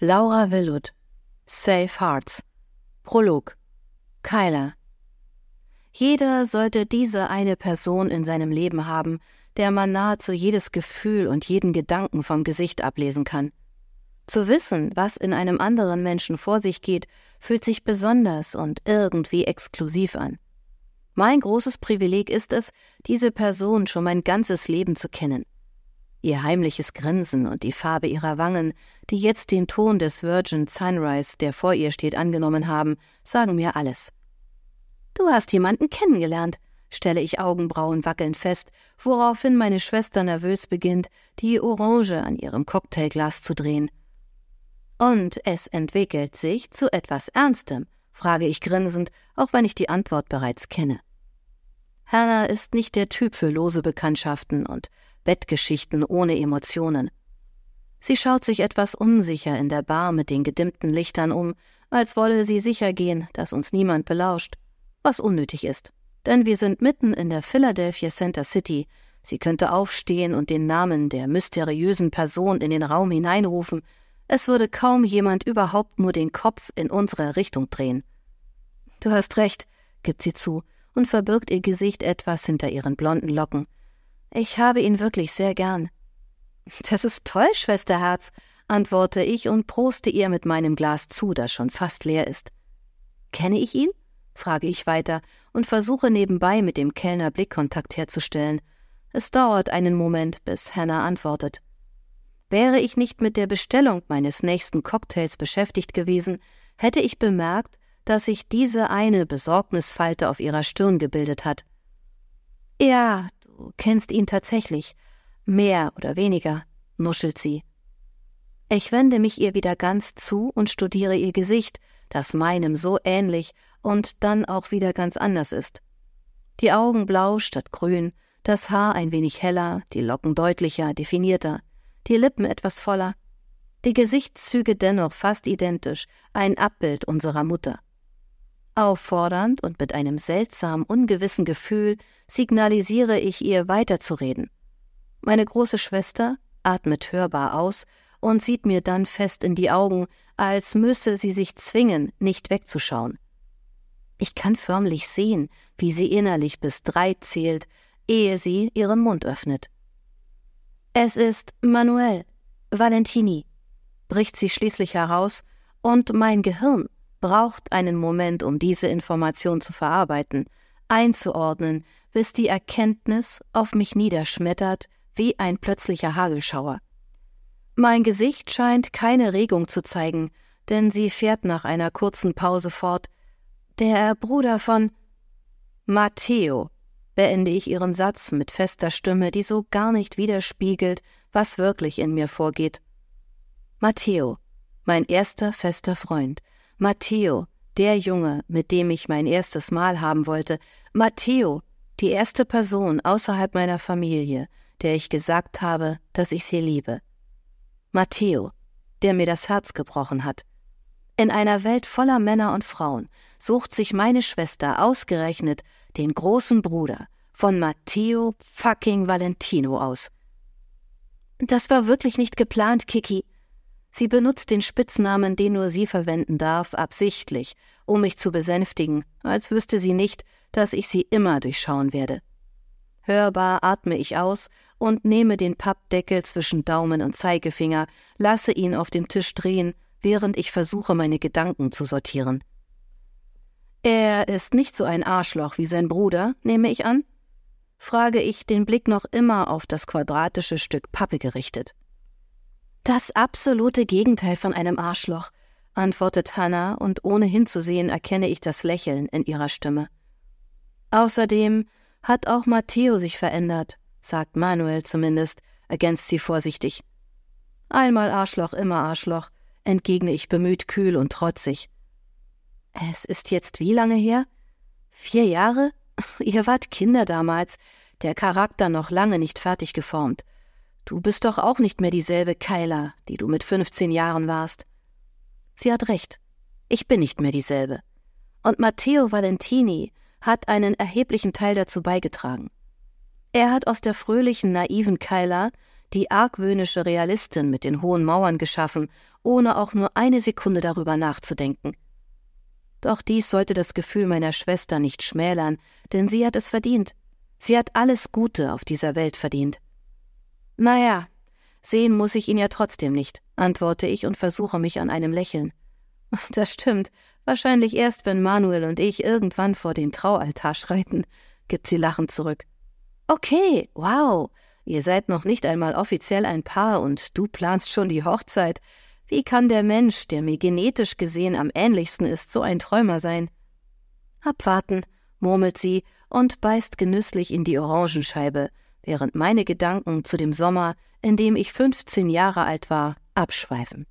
Laura Willud, Safe Hearts, Prolog, Kyler. Jeder sollte diese eine Person in seinem Leben haben, der man nahezu jedes Gefühl und jeden Gedanken vom Gesicht ablesen kann. Zu wissen, was in einem anderen Menschen vor sich geht, fühlt sich besonders und irgendwie exklusiv an. Mein großes Privileg ist es, diese Person schon mein ganzes Leben zu kennen. Ihr heimliches Grinsen und die Farbe ihrer Wangen, die jetzt den Ton des Virgin Sunrise, der vor ihr steht, angenommen haben, sagen mir alles. Du hast jemanden kennengelernt, stelle ich Augenbrauen wackelnd fest, woraufhin meine Schwester nervös beginnt, die Orange an ihrem Cocktailglas zu drehen. Und es entwickelt sich zu etwas Ernstem, frage ich grinsend, auch wenn ich die Antwort bereits kenne. Hannah ist nicht der Typ für lose Bekanntschaften und Bettgeschichten ohne Emotionen. Sie schaut sich etwas unsicher in der Bar mit den gedimmten Lichtern um, als wolle sie sicher gehen, dass uns niemand belauscht, was unnötig ist, denn wir sind mitten in der Philadelphia Center City. Sie könnte aufstehen und den Namen der mysteriösen Person in den Raum hineinrufen, es würde kaum jemand überhaupt nur den Kopf in unsere Richtung drehen. Du hast recht, gibt sie zu und verbirgt ihr Gesicht etwas hinter ihren blonden Locken. Ich habe ihn wirklich sehr gern. Das ist toll, Schwesterherz, antworte ich und proste ihr mit meinem Glas zu, das schon fast leer ist. Kenne ich ihn? frage ich weiter und versuche nebenbei mit dem Kellner Blickkontakt herzustellen. Es dauert einen Moment, bis Hannah antwortet. Wäre ich nicht mit der Bestellung meines nächsten Cocktails beschäftigt gewesen, hätte ich bemerkt, dass sich diese eine Besorgnisfalte auf ihrer Stirn gebildet hat. Ja, du kennst ihn tatsächlich. Mehr oder weniger, nuschelt sie. Ich wende mich ihr wieder ganz zu und studiere ihr Gesicht, das meinem so ähnlich und dann auch wieder ganz anders ist. Die Augen blau statt grün, das Haar ein wenig heller, die Locken deutlicher, definierter die Lippen etwas voller, die Gesichtszüge dennoch fast identisch, ein Abbild unserer Mutter. Auffordernd und mit einem seltsam ungewissen Gefühl signalisiere ich ihr weiterzureden. Meine große Schwester atmet hörbar aus und sieht mir dann fest in die Augen, als müsse sie sich zwingen, nicht wegzuschauen. Ich kann förmlich sehen, wie sie innerlich bis drei zählt, ehe sie ihren Mund öffnet. Es ist Manuel Valentini, bricht sie schließlich heraus, und mein Gehirn braucht einen Moment, um diese Information zu verarbeiten, einzuordnen, bis die Erkenntnis auf mich niederschmettert wie ein plötzlicher Hagelschauer. Mein Gesicht scheint keine Regung zu zeigen, denn sie fährt nach einer kurzen Pause fort. Der Bruder von Matteo, beende ich ihren Satz mit fester Stimme, die so gar nicht widerspiegelt, was wirklich in mir vorgeht. Matteo, mein erster fester Freund. Matteo, der Junge, mit dem ich mein erstes Mal haben wollte. Matteo, die erste Person außerhalb meiner Familie, der ich gesagt habe, dass ich sie liebe. Matteo, der mir das Herz gebrochen hat. In einer Welt voller Männer und Frauen sucht sich meine Schwester ausgerechnet den großen Bruder von Matteo fucking Valentino aus. Das war wirklich nicht geplant, Kiki. Sie benutzt den Spitznamen, den nur sie verwenden darf, absichtlich, um mich zu besänftigen, als wüsste sie nicht, dass ich sie immer durchschauen werde. Hörbar atme ich aus und nehme den Pappdeckel zwischen Daumen und Zeigefinger, lasse ihn auf dem Tisch drehen während ich versuche, meine Gedanken zu sortieren. Er ist nicht so ein Arschloch wie sein Bruder, nehme ich an? frage ich, den Blick noch immer auf das quadratische Stück Pappe gerichtet. Das absolute Gegenteil von einem Arschloch, antwortet Hannah, und ohne hinzusehen erkenne ich das Lächeln in ihrer Stimme. Außerdem hat auch Matteo sich verändert, sagt Manuel zumindest, ergänzt sie vorsichtig. Einmal Arschloch, immer Arschloch, entgegne ich bemüht kühl und trotzig. Es ist jetzt wie lange her? Vier Jahre? Ihr wart Kinder damals, der Charakter noch lange nicht fertig geformt. Du bist doch auch nicht mehr dieselbe Keiler, die du mit 15 Jahren warst. Sie hat recht. Ich bin nicht mehr dieselbe. Und Matteo Valentini hat einen erheblichen Teil dazu beigetragen. Er hat aus der fröhlichen, naiven Keiler die argwöhnische Realistin mit den hohen Mauern geschaffen, ohne auch nur eine Sekunde darüber nachzudenken. Doch dies sollte das Gefühl meiner Schwester nicht schmälern, denn sie hat es verdient. Sie hat alles Gute auf dieser Welt verdient. Naja, sehen muss ich ihn ja trotzdem nicht, antworte ich und versuche mich an einem Lächeln. Das stimmt, wahrscheinlich erst, wenn Manuel und ich irgendwann vor den Traualtar schreiten, gibt sie lachend zurück. Okay, wow, ihr seid noch nicht einmal offiziell ein Paar und du planst schon die Hochzeit. Wie kann der Mensch, der mir genetisch gesehen am ähnlichsten ist, so ein Träumer sein? Abwarten, murmelt sie und beißt genüsslich in die Orangenscheibe, während meine Gedanken zu dem Sommer, in dem ich fünfzehn Jahre alt war, abschweifen.